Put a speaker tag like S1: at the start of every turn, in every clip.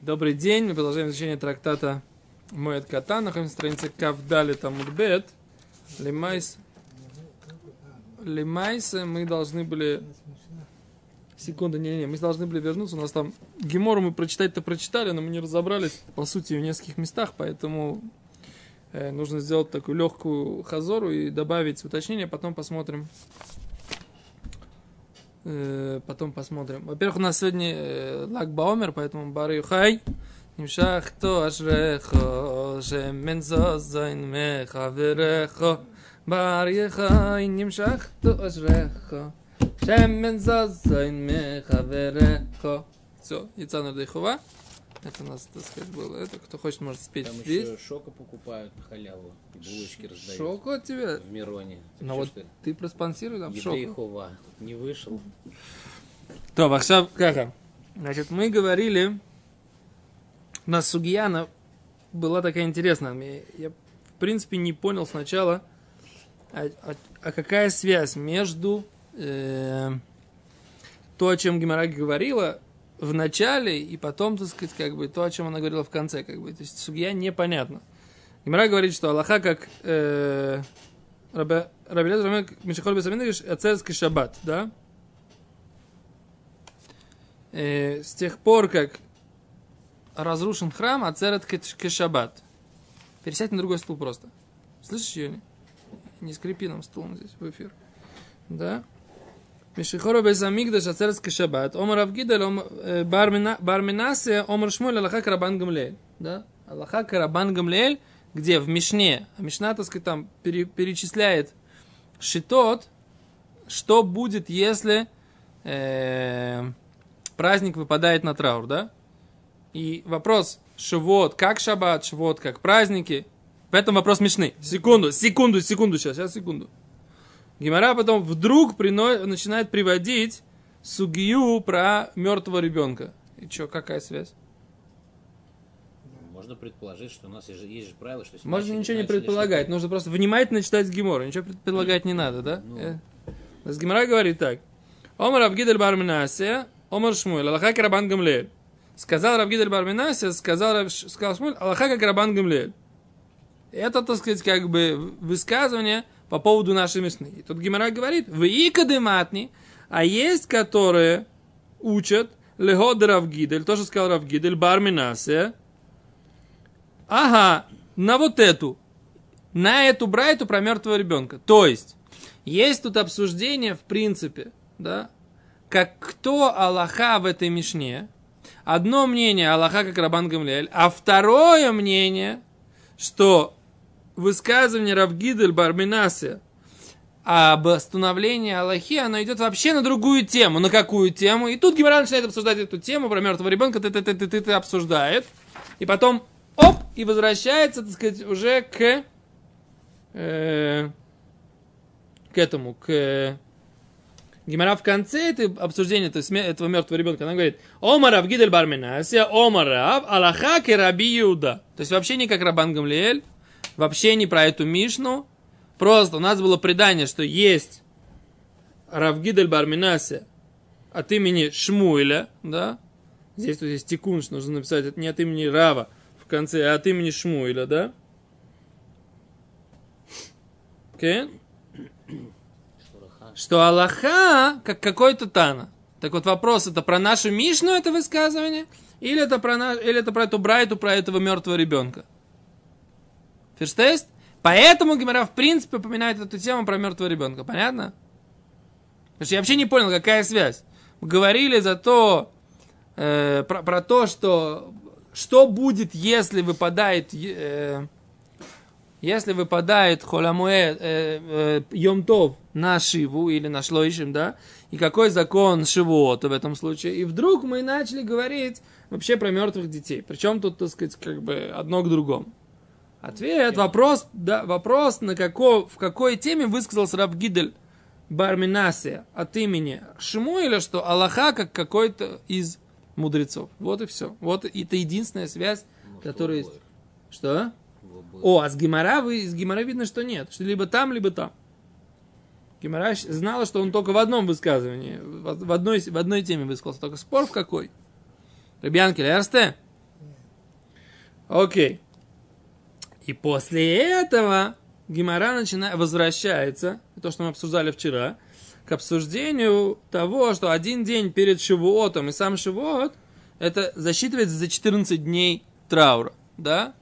S1: Добрый день, мы продолжаем изучение трактата Моэд Катан, находимся на странице כף דלת עמוד בית. למעשה. למעשה мы должны были... Секунду, не-не, мы должны были вернуться. У нас там Гемару мы прочитать-то прочитали, но мы не разобрались, по сути, в нескольких местах, поэтому э, нужно сделать такую легкую хазору и добавить уточнение, потом посмотрим, Э, потом посмотрим. Во-первых, у нас сегодня э, Лакбаомер, поэтому Бар Юхай. Имшахто ашрехо, шемензо зайнме хаверехо. Бар Юхай, имшахто ашрехо, шемензо зайнме хаверехо. Все, яйца нардыхова. Это у нас, так сказать, было. Это кто хочет, может спеть
S2: Там
S1: здесь.
S2: еще шока покупают на халяву. Булочки раздают.
S1: Шока тебя?
S2: В Мироне.
S1: Так вот ты, ты проспонсируй там шока.
S2: Хова не вышел.
S1: То, Вахсав, как Значит, мы говорили, у нас Сугьяна была такая интересная. Я, в принципе, не понял сначала, а, а, а какая связь между э, то, о чем Гимараги говорила, в начале, и потом, так сказать, как бы то, о чем она говорила в конце, как бы. То есть Сугия непонятно. Гемора говорит, что Аллаха как э, Раби Раби Лезер Рамек Мишахоль Бесаминович Ацерский шаббат, да? Э, с тех пор, как разрушен храм, Ацерет Кешаббат. Пересядь на другой стул просто. Слышишь? Не, не скрипи нам стулом здесь в эфир. Да? Мишихоро Безамигдаш Ацерет Кешаббат. Омар Авгидель э, Бар Мина- Бар Минасе Омар Шмуль Аллаха Карабан Гамлеэль. Да? Аллаха Карабан Гамлеэль, где в Мишне, а Мишна, так сказать, там пере- перечисляет шитот, что будет, если э, праздник выпадает на траур, да? И вопрос, шивот, как шаббат, шивот, как праздники. В этом вопрос Мишны. Секунду, секунду, секунду сейчас, сейчас, секунду. Гимара потом вдруг прино- начинает приводить сугию про мертвого ребенка. И что, какая связь?
S2: Можно предположить, что у нас есть же, есть же правило, что
S1: Можно ничего не предполагать, нужно просто внимательно читать Гимора. Ничего предполагать не надо, да?
S2: Ну.
S1: Э. С Гимора говорит так. Омар Авгидель Барминасия, Омар Шмуэль, Аллаха Карабан Гамлеэль. Сказал Равгидель Барминасия, сказал, Рав- сказал Шмуэль, Аллаха Карабан Гамлеэль. Это, так сказать, как бы высказывание по поводу нашей Мишны. И тут Гимара говорит, вы и кадематни, а есть, которые учат Легод Равгидель, тоже сказал Равгидель, Барминасия, Ага, на вот эту. На эту брайту про мертвого ребенка. То есть, есть тут обсуждение, в принципе, да, как кто Аллаха в этой Мишне. Одно мнение Аллаха как Рабан Гамлиэль, а второе мнение, что высказывание Равгидель Барминасия об остановлении Аллахи, оно идет вообще на другую тему. На какую тему? И тут Гимара начинает обсуждать эту тему про мертвого ребенка, ты, ты, ты, ты, ты, ты обсуждает. И потом, оп, и возвращается, так сказать, уже к, э, к этому, к Гимара в конце этой обсуждения то есть, этого мертвого ребенка, она говорит, Омар Авгидель Барминасия, Омар Рав, Аллаха Раби Иуда. То есть вообще не как Рабан Гамлиэль, вообще не про эту Мишну, просто у нас было предание, что есть Равгидель Барминасия от имени Шмуэля, да, Здесь тут есть тикун, что нужно написать, это не от имени Рава в конце, а от имени Шмуиля, да?
S2: Шураха.
S1: Что Аллаха, как какой-то Тана. Так вот вопрос, это про нашу Мишну это высказывание? Или это про, наш, или это про эту Брайту, про этого мертвого ребенка? Ферштест? Поэтому Гимара в принципе упоминает эту тему про мертвого ребенка. Понятно? Потому что я вообще не понял, какая связь. Мы говорили за то, э, про, про то, что что будет, если выпадает, э, если выпадает холамуэ, э, э, на Шиву или на Шлоишим, да, и какой закон Шивуота в этом случае. И вдруг мы начали говорить вообще про мертвых детей. Причем тут, так сказать, как бы одно к другому. Ответ, вопрос, да, вопрос, на какой, в какой теме высказался Рав Гидель Барминасия от имени Шмуэля, что Аллаха как какой-то из мудрецов. Вот и все. Вот и это единственная связь,
S2: Может,
S1: которая
S2: в
S1: есть. Что? О, а с Гимара, вы, с Гимара видно, что нет. Что либо там, либо там. Гимара знала, что он только в одном высказывании, в в одной, в одной теме высказался. Только спор в какой? Ребянки, Лерсте? Окей. И после этого Гимара начинает, возвращается, то, что мы обсуждали вчера, к обсуждению того, что один день перед Шивуотом и сам Шивуот, это засчитывается за 14 дней траура, да?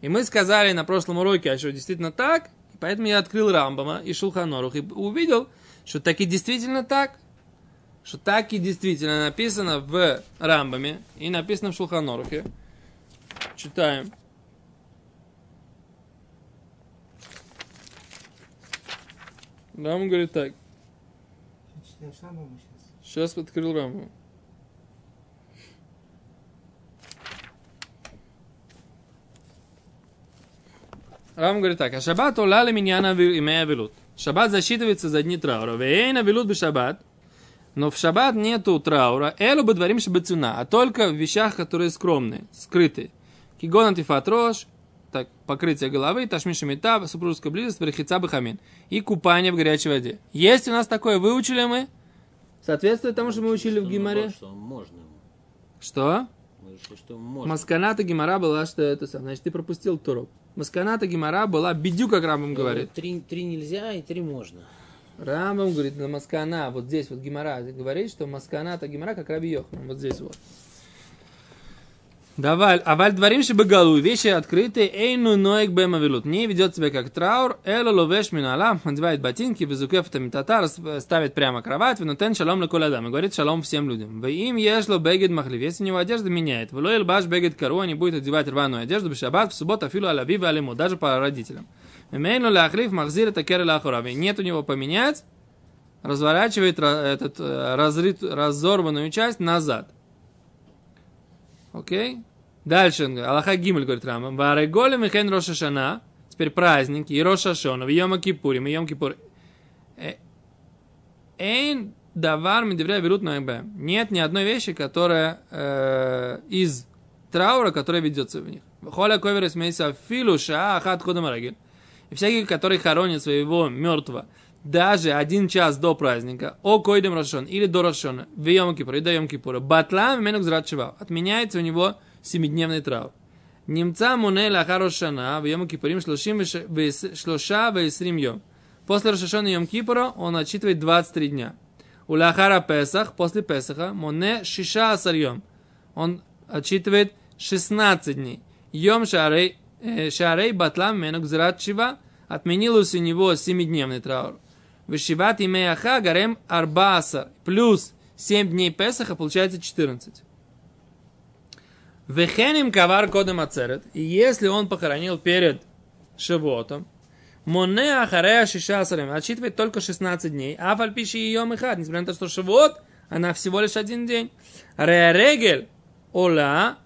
S1: И мы сказали на прошлом уроке, а что действительно так, поэтому я открыл Рамбама и Шулханорух и увидел, что так и действительно так, что так и действительно написано в Рамбаме и написано в Шулханорухе. Читаем. Рам говорит так.
S3: Сейчас?
S1: Открыл Рамбам. Рам говорит так, а шаббат улали миньяна имея вилут. Шаббат засчитывается за дни траура. Вейна вилут бы шаббат. Но в шаббат нету траура. Элу бы дворим шаббатюна. А только в вещах, которые скромные, скрытые. Кигон антифатрош, так, покрытие головы, ташмиша мета, супружеская близость, верхица бахамин. И купание в горячей воде. Есть у нас такое, выучили мы? Соответствует тому, что мы учили в
S2: Что
S1: Гимаре.
S2: наоборот, Что можно.
S1: Что?
S2: Что можно.
S1: Масканата Гимара была, что это сам. Значит, ты пропустил Туру. Масканата Гимара была бедю, как Рамбам
S2: Ну,
S1: говорит.
S2: Три, три нельзя и три можно.
S1: Рамбам говорит, на Маскана, вот здесь вот Гимара говорит, что Масканата Гимара как Раби Йохан, вот здесь вот. Давай, а валь дворим шебегалу, вещи открытые, эйну ноек бэмавилут, не ведет себя как траур, эло ловеш минала, надевает ботинки, безукеф тамитата, ставит прямо кровать, винутен шалом леколадам, и говорит шалом всем людям. Вы им ешло бегет махлив, если у него одежда меняет, влоил баш бегет кару, не будет одевать рваную одежду, бешабат, в субботу, афилу алавив алиму, даже по родителям. Мейну ляхлив махзир это кере лахурави, нет у него поменять, разворачивает ра- этот, э, разрит, разорванную часть назад. Окей? Дальше, Аллаха Гимель, говорит Рамбам, Вареголе Михен Роша теперь праздник, и Роша Шона, в Йома Кипурим, и Йом Кипур. Э, Эйн давар медевря берут на Нет ни одной вещи, которая э, из траура, которая ведется в них. Холя ковер смейся филу ша ахат ходом арагель. И всякий, который хоронит своего мертвого даже один час до праздника, о койдем Рошон или до Рошона, в Йом Кипур и до Йом Кипура, батлам менук зрачева, отменяется у него семидневный траур. Немца муне лахар Рошана, в Йом Кипурим шлоша весрим йом. После Рошашона Йом Кипура он отчитывает 23 дня. У Лахара Песах, после Песаха, моне шиша асар йом. Он отчитывает 16 дней. Йом шарей, э, шарей батлам менук зрат шива, отменилось у него 7-дневный траур. Вышиват имея гарем арбааса, плюс 7 дней Песаха, получается 14. Вехеним кавар кодем ацерет. И если он похоронил перед Шивотом, Моне ахарея шишасарем отсчитывает только 16 дней. А фальпиши ее мехат, несмотря на то, что Шивот, она всего лишь один день. Регель ола,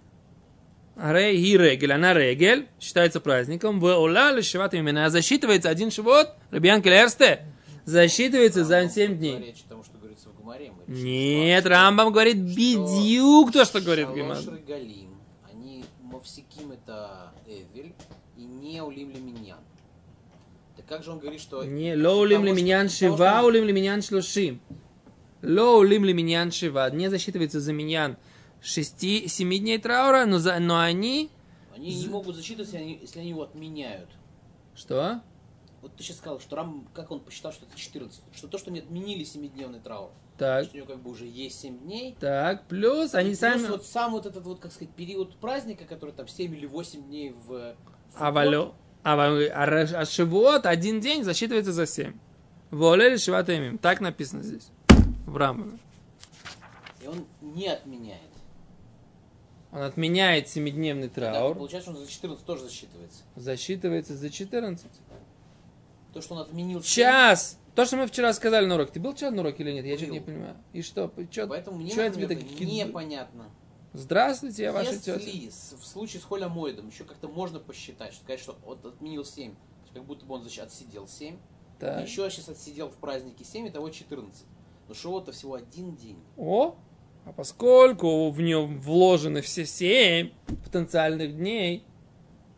S1: Аре и регель, она регель, считается праздником. В ола лишеват именно. А засчитывается один шивот, Рабиан Келерсте, засчитывается за 7 дней. Нет, Рамбам говорит бедюк то, что говорит
S2: Шалош Всеким это Эвель и не Улим Леминьян. Так как же он говорит, что...
S1: Не,
S2: ло улим
S1: лиминьян
S2: шива,
S1: улим лиминьян шлушим. Ло улим лиминьян шива. Не засчитывается за миньян 6-7 дней траура, но, за, но они...
S2: Они не могут засчитываться, если они, если они его отменяют.
S1: Что?
S2: Вот ты сейчас сказал, что Рам, как он посчитал, что это 14, что то, что они отменили 7-дневный траур.
S1: Так,
S2: что у него как бы уже есть 7 дней,
S1: так, плюс они
S2: плюс
S1: сами...
S2: вот сам вот этот вот, как сказать, период праздника, который там 7 или 8 дней в... в
S1: А, а, а, а шивот один день засчитывается за 7. Волели шивата имим. Так написано здесь. В Рамбаме.
S2: И он не отменяет.
S1: Он отменяет 7-дневный
S2: Да,
S1: траур.
S2: получается, он за 14 тоже засчитывается.
S1: Засчитывается за 14.
S2: То, что он отменил...
S1: Сейчас! То, что мы вчера сказали на уроке. Ты был вчера на уроке или нет? Я что-то не понимаю. И что? Чё,
S2: Поэтому мне,
S1: чё
S2: например,
S1: тебе
S2: это
S1: такие...
S2: непонятно.
S1: Здравствуйте, я ваша тетя.
S2: Если в случае с Холя Мойдом еще как-то можно посчитать, что сказать, что вот отменил 7, как будто бы он значит, отсидел 7,
S1: Так.
S2: еще сейчас отсидел в празднике 7, итого 14. Но шоу-то всего один день.
S1: О, а поскольку в нем вложены все семь потенциальных дней,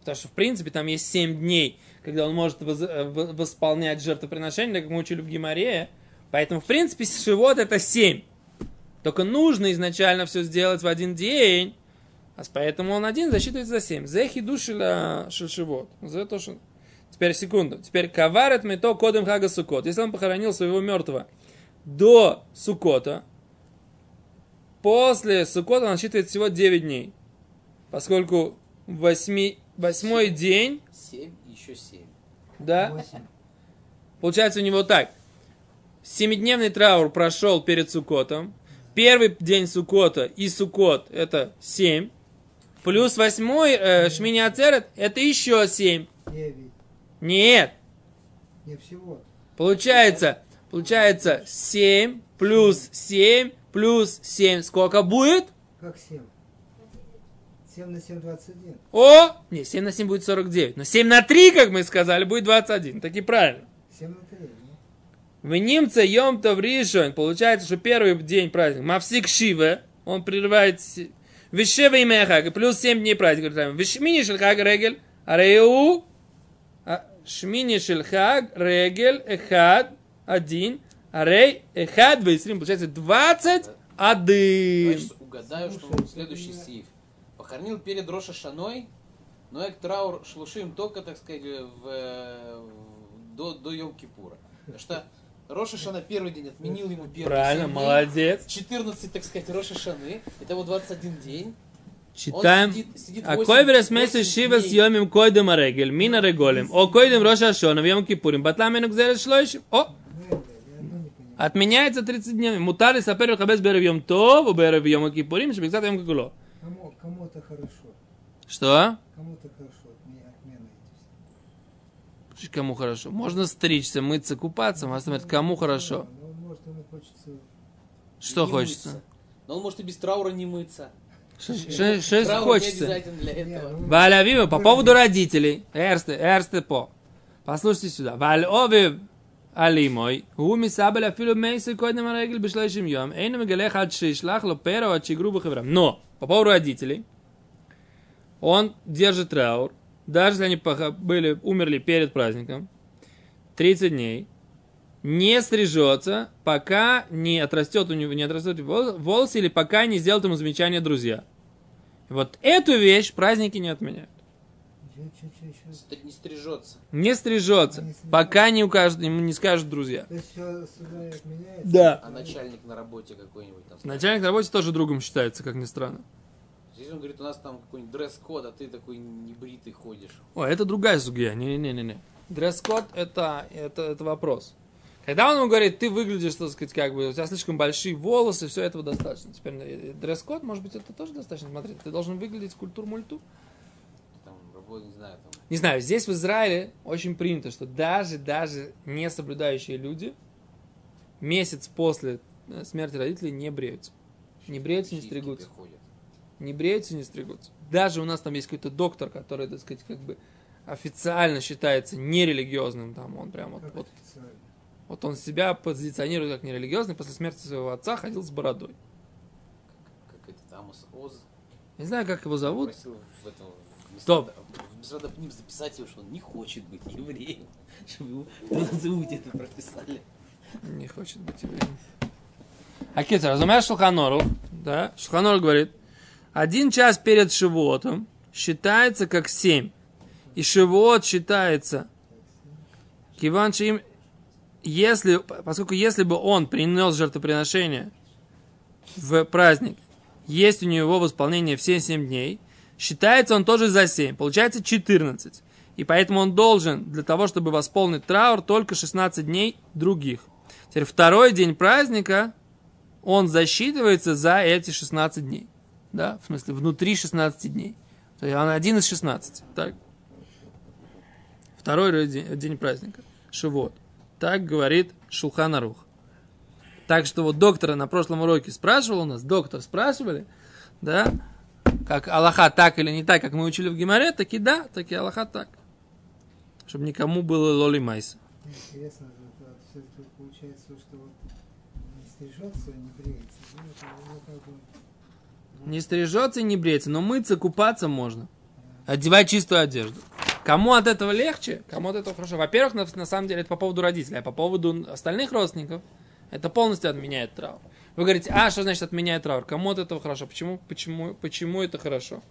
S1: потому что, в принципе, там есть семь дней, когда он может воз- э, восполнять жертвоприношение, как мы учили в Гимаре, поэтому, в принципе, Шивот это семь. Только нужно изначально все сделать в один день, А поэтому он один засчитывается за 7. Зе хидушила шишевод. За то, что... Теперь секунду. Теперь каварет мето кодем хага сукот. Если он похоронил своего мертвого до сукота, после сукота он насчитывает всего 9 дней. Поскольку восьми, восьмой день,
S2: 7 и еще 7.
S1: да,
S3: Восемь.
S1: Получается у него так. Семидневный траур прошел перед Сукотом. Первый день Сукота и Сукот это 7. Плюс восьмой э, Шмини Ацерет это еще 7.
S3: Девять.
S1: Нет.
S3: Не всего.
S1: Получается, получается 7 плюс 7 плюс 7. Сколько будет?
S3: Как семь? Семь на семь двадцать один.
S1: О! Не, 7 на 7 будет 49. Но 7 на 3, как мы сказали, будет 21. Так и правильно.
S3: Семь на три. ну.
S1: В немце Йом Тов Ришон, получается, что первый день праздника, Мавсик Шиве, он прерывает Вишева и Мехаг, плюс 7 дней праздника. Вишмини Шельхаг Регель, Ареу, а, Шмини Шельхаг Регель, Эхад, один, Арей, Эхад, Вейсрим, получается 21.
S2: Значит, угадаю, что следующий сив. Похоронил перед Роша Шаной, но эк траур шлушим только, так сказать, в, э, до, до Йом Кипура. Потому что Роша Шана первый день отменил ему первый
S1: Правильно,
S2: дней.
S1: молодец.
S2: 14, так сказать, Роша Шаны. Это вот 21 день.
S1: Читаем. А кой месяц
S2: восемь
S1: шива с йомим койдем арегель, мина реголем, о койдем роша шона, в йом кипурим, батла мену гзерес шлойшим. О,
S3: я.
S1: Отменяется 30 дней. Мутали сапер хабес берев йом тов, берев йом кипурим, шебекзат йом кагуло.
S3: Кому, кому-то хорошо.
S1: Что?
S3: Кому-то хорошо. Отме- Отмена эти все.
S1: Кому хорошо? Можно стричься, мыться, купаться, можно смотреть, кому хорошо.
S3: Ну, может, ему хочется...
S1: Что
S2: Не
S1: хочется?
S2: мыться. Но он может и без траура не мыться.
S1: Что- Что что
S2: Траур не
S1: хочется?
S2: обязательно для этого.
S3: ну,
S1: Валя Авива, по поводу родителей. Эрсте, эрсте по. Послушайте сюда. Валь Овив Алимой, הוא מסבל אפילו מייסי קודם הרגל בשלושים יום, אינו מגלח עד שישלח לו פרע או עד שיגרו בחברה. Но, по поводу родителей, он держит траур, даже если они были, умерли перед праздником, 30 дней, не стрижется, пока не отрастет у него, не отрастет вол- волосы или пока не сделают ему замечание друзья. Вот эту вещь праздники не отменяют.
S3: Чё, чё, чё, чё?
S2: Стр- Не стрижется.
S1: Не стрижется,
S3: Не стрижется.
S1: пока не укажут, ему не скажут друзья. Да.
S2: А начальник на работе какой-нибудь там.
S1: Начальник на работе тоже другом считается, как ни странно.
S2: Здесь он говорит, у нас там какой-нибудь дресс-код, а ты такой небритый ходишь.
S1: О, это другая сугия. Не-не-не-не. Дресс-код это, это, это вопрос. Когда он ему говорит, ты выглядишь, так сказать, как бы, у тебя слишком большие волосы, все этого достаточно. Теперь э, дресс-код, может быть, это тоже достаточно. Смотри, ты должен выглядеть культур-мульту.
S2: Не знаю, там.
S1: Не знаю, здесь в Израиле очень принято, что даже, даже не соблюдающие люди месяц после э, смерти родителей не бреются. Не бреются, не стригутся. Не бреются, не стригутся. Даже у нас там есть какой-то доктор, который, так сказать, как бы официально считается нерелигиозным. Там он прям вот,
S3: Как
S1: вот, вот он себя позиционирует как нерелигиозный. После смерти своего отца ходил с бородой.
S2: Как этот Амос Оз
S1: Не знаю, как его зовут.
S2: просил в этом
S1: Стоп.
S2: Мисрада- в Мисрадапним записать его, что он не хочет быть евреем. Чтобы его в Назауте это прописали.
S1: Не хочет быть евреем. А Китер, разумеешь Шулханору? Да? Шулханор говорит, один час перед Шивотом считается как семь. И Шивот считается, Киван им, если, поскольку если бы он принес жертвоприношение в праздник, есть у него в исполнении все семь дней, считается он тоже за семь. Получается 14. И поэтому он должен для того, чтобы восполнить траур, только 16 дней других. Теперь второй день праздника, он засчитывается за эти 16 дней. Да, в смысле, внутри 16 дней. То есть он один из 16. Так. Второй день, день праздника. Шивот. Так говорит Шулханарух. Так что вот доктора на прошлом уроке спрашивал у нас, доктор спрашивали, да, как Аллаха так или не так, как мы учили в Гимаре, так и да, так и Аллаха так. Чтобы никому было лоли майса.
S3: Интересно, вот, а все-таки получается, что вот не стрижется, не бреется. Ну, это, как бы,
S1: Не стрижется и не бреется, но мыться, купаться можно. Одевать чистую одежду. Кому от этого легче, кому от этого хорошо. Во-первых, на, на самом деле это по поводу родителей, а по поводу остальных родственников, Это полностью отменяет траур. Вы говорите, а, что значит отменяет траур? Кому от этого хорошо? Почему, почему, почему это хорошо?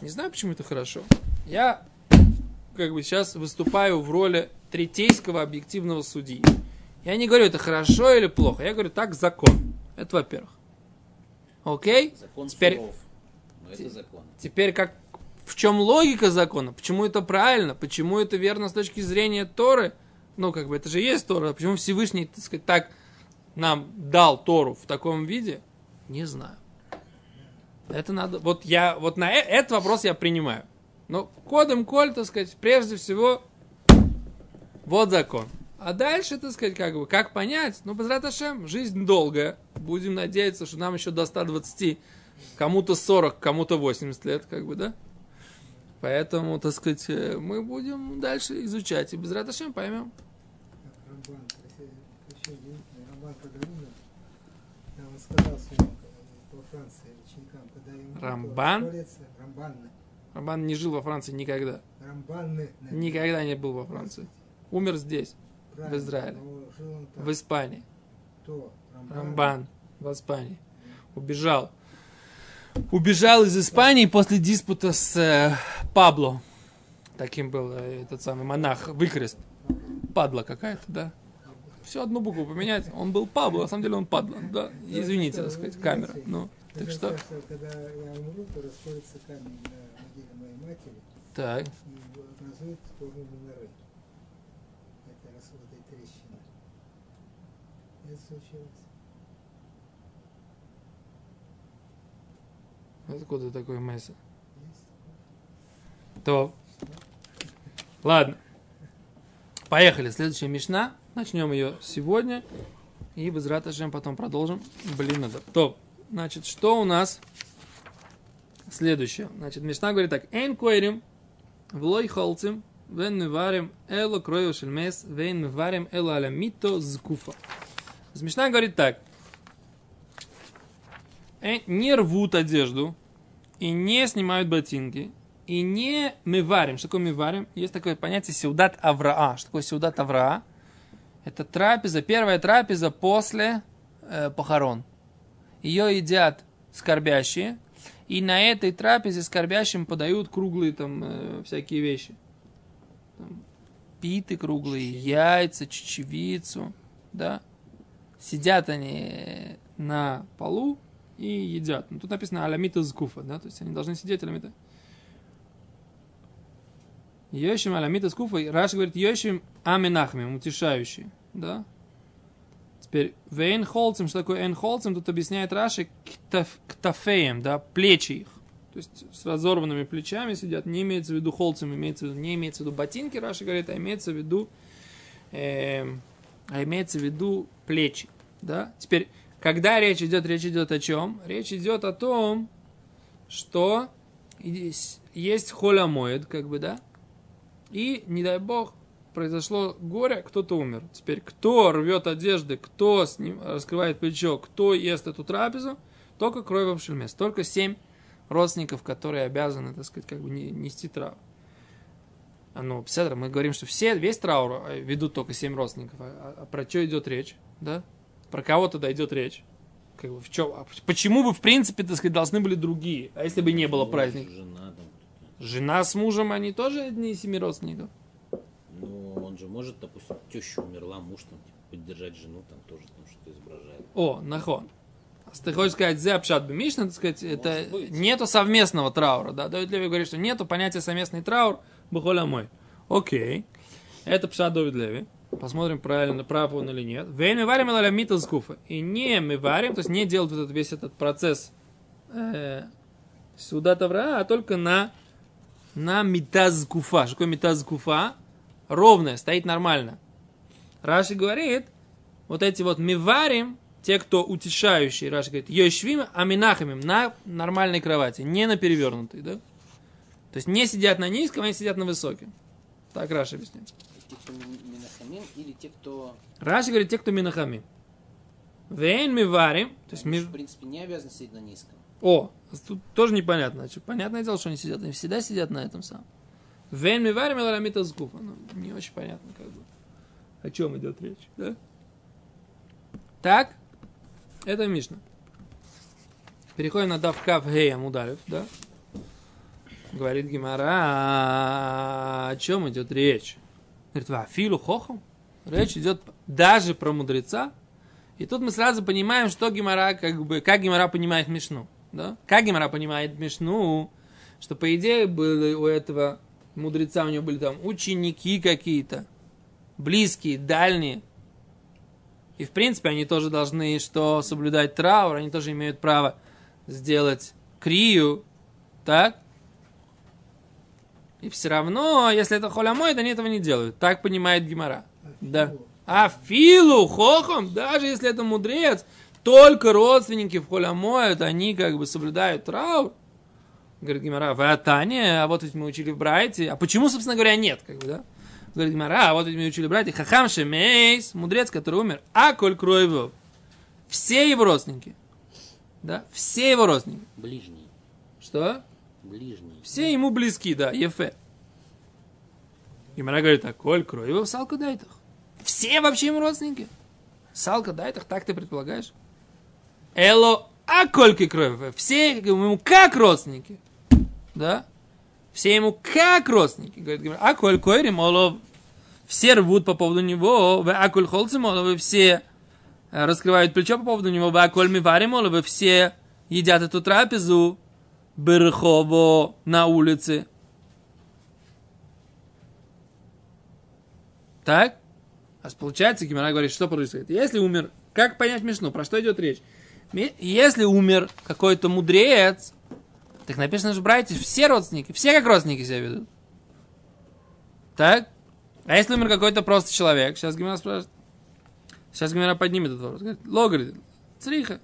S1: Не знаю, почему это хорошо. Я как бы сейчас выступаю в роли третейского объективного судьи. Я не говорю, это хорошо или плохо. Я говорю, так закон. Это во-первых. Окей?
S2: Закон
S1: Теперь-.
S2: Но это закон.
S1: Теперь как в чем логика закона? Почему это правильно? Почему это верно с точки зрения Торы? Ну, как бы это же есть Тора. Почему Всевышний, так сказать, так нам дал Тору в таком виде? Не знаю. Это надо. Вот я вот на э- этот вопрос я принимаю. Но кодом коль, так сказать, прежде всего, вот закон. А дальше, так сказать, как бы, как понять? Ну, без Раташем, жизнь долгая. Будем надеяться, что нам еще до 120 кому-то 40, кому-то 80 лет, как бы, да? Поэтому, так сказать, э, мы будем дальше изучать и без Раташем поймем.
S3: Как Рамбан, красивый, очень удивительный. Рамбан, когда умер, я он сказал во Франции ученикам, когда ему
S1: Рамбан?
S3: Рамбанны.
S1: Рамбан не жил во Франции никогда.
S3: Рамбанны. наверное.
S1: Никогда не был во Франции. Умер здесь,
S3: Правильно,
S1: Израиле.
S3: он там.
S1: в Испании.
S3: Кто? Рамбан.
S1: Рамбан в Испании. Убежал. Убежал из Испании после диспута с э, Пабло. Таким был э, этот самый монах, выкрест. Падла какая-то, да. Все одну букву поменять. Он был Пабло, на самом деле он падла. Да, извините, так сказать, камера. Ну, так что...
S3: когда я умру, то расходится камень на могиле моей матери
S1: Так.
S3: и образует форму миноры. Это этой трещины. Это случилось.
S1: Откуда такой месса? То. Ладно. Поехали. Следующая мешна. Начнем ее сегодня. И без Раташем потом продолжим. Блин, надо. То. Значит, что у нас следующее? Значит, Мишна говорит так. Эйн койрим, влой холцим, вен миварим эло крою шельмес, вен миварим эло аламито зкуфа. Мишна говорит так. Э, не рвут одежду и не снимают ботинки и не мы варим. Что такое мы варим? Есть такое понятие сеудат авраа. Что такое сеудат авраа? Это трапеза, первая трапеза после э, похорон. Ее едят скорбящие, и на этой трапезе скорбящим подают круглые там э, всякие вещи. Там, питы круглые, яйца, чечевицу, да. Сидят они на полу и едят. Ну, тут написано аламита зкуфа, да, то есть они должны сидеть аламита. Йошим аламита зкуфа, Раш говорит, Йошим аминахмим, утешающий, да. Теперь, вейн холцем, что такое эйн холцем, тут объясняет Раши ктаф- ктафеем, да, плечи их. То есть с разорванными плечами сидят, не имеется в виду холцем, имеется в виду, не имеется в виду ботинки, Раши говорит, а имеется в виду, эм, а имеется в виду плечи, да. Теперь, когда речь идет, речь идет о чем? Речь идет о том, что есть холямоид, как бы, да, и, не дай бог, произошло горе, кто-то умер. Теперь, кто рвет одежды, кто с ним раскрывает плечо, кто ест эту трапезу, только кровь в обшельмес. Только семь родственников, которые обязаны, так сказать, как бы не- нести траур. А ну, Пседра, мы говорим, что все, весь траур э, ведут только семь родственников. А, а про что идет речь? Да? Про кого тогда идет речь? Как бы в чем? а почему бы, в принципе, так сказать, должны были другие? А если бы не было праздника?
S2: Жена.
S1: Жена с мужем, они тоже одни из семи родственников.
S2: Ну, он же может, допустим, теща умерла, муж там, типа, поддержать жену, там тоже там что-то изображает.
S1: О, нахон. А Ты хочешь сказать, зе обшат Мишна, так сказать, это
S2: быть.
S1: нету совместного траура, да? Давид Леви говорит, что нету понятия совместный траур, бухоля мой. Окей. Это пшат Давид Леви. Посмотрим, правильно, прав он или нет. Вейн мы варим или митл. И не мы варим, то есть не делать вот этот, весь этот процесс э, суда Тавра, а только на, на митаз куфа. Что такое митаз куфа? Ровная, стоит нормально. Раши говорит, вот эти вот миварим, те, кто утешающие, Раши говорит, йошвим аминахамим, на нормальной кровати, не на перевернутой, да? То есть не сидят на низком, они сидят на высоком. Так Раши объясняет.
S2: Те, кто ми- минахамим, или те, кто,
S1: Раши говорит, те, кто минахами. Вейн миварим, то есть ми-
S2: в принципе, не обязаны сидеть на низком.
S1: О, тут тоже непонятно. Значит, понятное дело, что они сидят. Они всегда сидят на этом самом. Ми варим ламита сгуфа. Ну, не очень понятно, как бы. О чем идет речь, да? Так? Это Мишна. Переходим на Давкав Гея Мудалев, да? Говорит Гимара, о чем идет речь? Говорит, а филу хохом? Речь идет даже про мудреца. И тут мы сразу понимаем, что Гимара, как бы, как Гимара понимает Мишну. Да? Как Гимара понимает Мишну, что по идее были у этого мудреца, у него были там ученики какие-то, близкие, дальние. И в принципе они тоже должны что соблюдать траур, они тоже имеют право сделать крию, так? И все равно, если это холямой, они этого не делают. Так понимает Гимара. Да. А филу, хохом, даже если это мудрец, только родственники в холямоют, они как бы соблюдают траур. Говорит Гимара, вы а Таня, а вот ведь мы учили в Брайте. А почему, собственно говоря, нет? Как бы, да? Говорит Гимара, а вот ведь мы учили в Брайте. Хахам Шемейс, мудрец, который умер. А коль кроевов. Все его родственники. Да? Все его родственники.
S2: Ближний.
S1: Что?
S2: Ближний.
S1: Все ему близки, да, Ефе. Гимара говорит, а коль кроевов салка дайтах. Все вообще ему родственники. Салка дайтах, так ты предполагаешь? Эло а кольки крови. Все ему как родственники. Да? Все ему как родственники. Говорит, а коль койри, молов. Все рвут по поводу него. А коль холцы, молов. Все раскрывают плечо по поводу него. А коль мивари, молов. Все едят эту трапезу. Берхово на улице. Так? А получается, Гимара говорит, что происходит? Если умер, как понять Мишну? Про что идет речь? Если умер какой-то мудрец, так написано же, братья, все родственники, все как родственники себя ведут. Так? А если умер какой-то просто человек, сейчас Гимера спрашивает, сейчас Гимера поднимет этот вопрос, говорит, ло, говорит, цриха.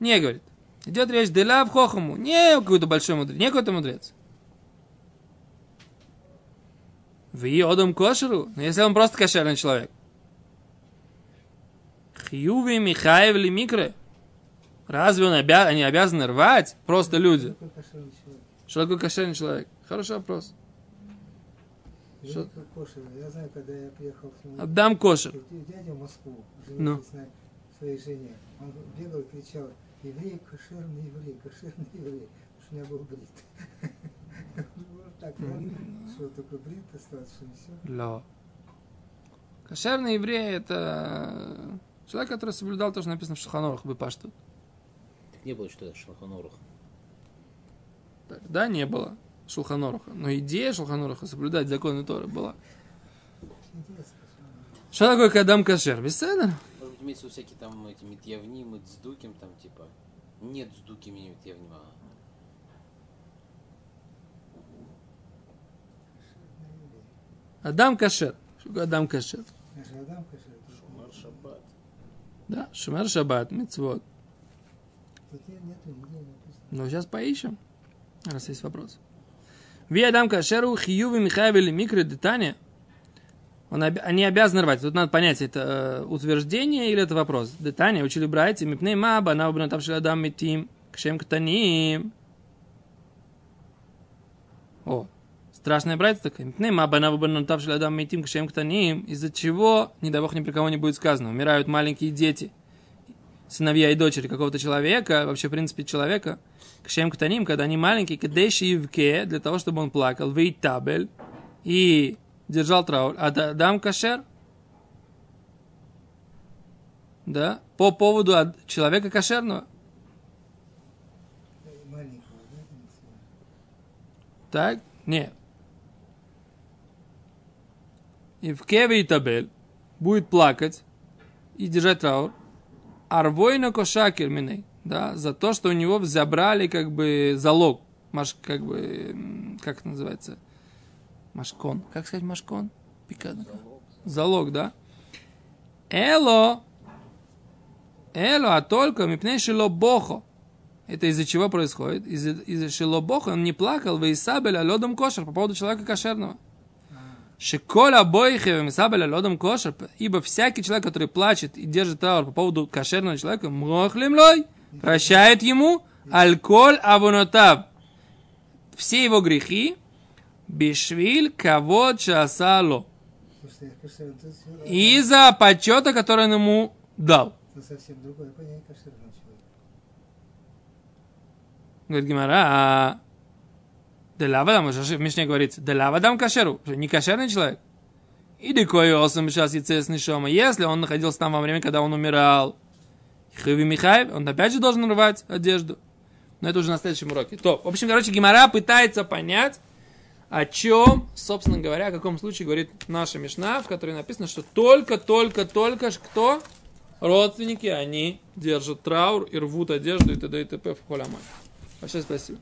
S1: Не, говорит, идет речь, деля в хохому, не какой-то большой мудрец, не какой-то мудрец. Вы одам кошеру, но если он просто кошерный человек. Хьюви Михаев ли микро? Разве он обя... они обязаны рвать? Просто люди. Что такое кошерный человек? Хороший вопрос. Что?
S3: Я знаю, когда я приехал к нему,
S1: Отдам кошер.
S3: к дяде в Москву,
S1: Ну.
S3: на своей жене. Он бегал и кричал, еврей, кошерный еврей, кошерный еврей, потому что у меня был брит. Вот так, что такое брит достаточно, все.
S1: Ло. Кошерный еврей это человек, который соблюдал то, что написано в пашту.
S2: Так не было что-то Шалханорух.
S1: Да, не было Шулханоруха. Но идея Шулханоруха соблюдать законы Торы была. Что такое кадам кошер? Беседа?
S2: Может быть, имеется всякие там эти митьявним, цдуким, там типа. Нет цдуким и митьявним. а
S1: Адам кошер. Что такое Адам
S3: же Адам кошер.
S2: Шумар шаббат.
S1: Да, Шумер Шаббат, Мицвод.
S3: Тут нет, нету нигде написано.
S1: Ну, сейчас поищем, раз есть вопрос. Ви Адам Кашеру Хиюви Михаев или Микро Детания. Он, они обязаны рвать. Тут надо понять, это э, утверждение или это вопрос. Детания учили братья. Мипней маба, на убран тавшил Адам Митим, кшем ктаним. О, страшная братья такая. Мипней маба, на убран тавшил Адам Митим, кшем ктаним. Из-за чего, не дай бог, ни при кого не будет сказано, умирают маленькие дети сыновья и дочери какого-то человека, вообще, в принципе, человека, к шем ктаним, когда они маленькие, кадеши евке, для того, чтобы он плакал, вей табель, и держал траур, а да- дам кашер, да, по поводу од- человека кошерного, так, нет. И в кеве и табель будет плакать и держать траур, арвойна кошакер миней, да, за то, что у него забрали как бы залог, маш, как бы, как это называется, машкон, как сказать машкон? Пикадо. Залог, да. Эло, эло, а только мипней шило бохо. Это из-за чего происходит? Из-за из шило бохо он не плакал, вы Исабель лодом кошер по поводу человека кошерного. Шиколя бойхе мисабеля лодом кошер, ибо всякий человек, который плачет и держит траур по поводу кошерного человека, мрохлим лой, прощает ему алколь авонотав. Все его грехи, бишвиль кого часало.
S3: Э,
S1: Из-за почета, который он ему дал. Говорит Гимара, а Делавадам, в Мишне говорится, Делавадам кашеру, не кошерный человек. И дикой осом сейчас яйце с нишома. Если он находился там во время, когда он умирал, Хави Михаев, он опять же должен рвать одежду. Но это уже на следующем уроке. То, в общем, короче, Гимара пытается понять, о чем, собственно говоря, о каком случае говорит наша Мишна, в которой написано, что только, только, только кто? Родственники, они держат траур и рвут одежду и т.д. и т.п. в холямай. Большое спасибо.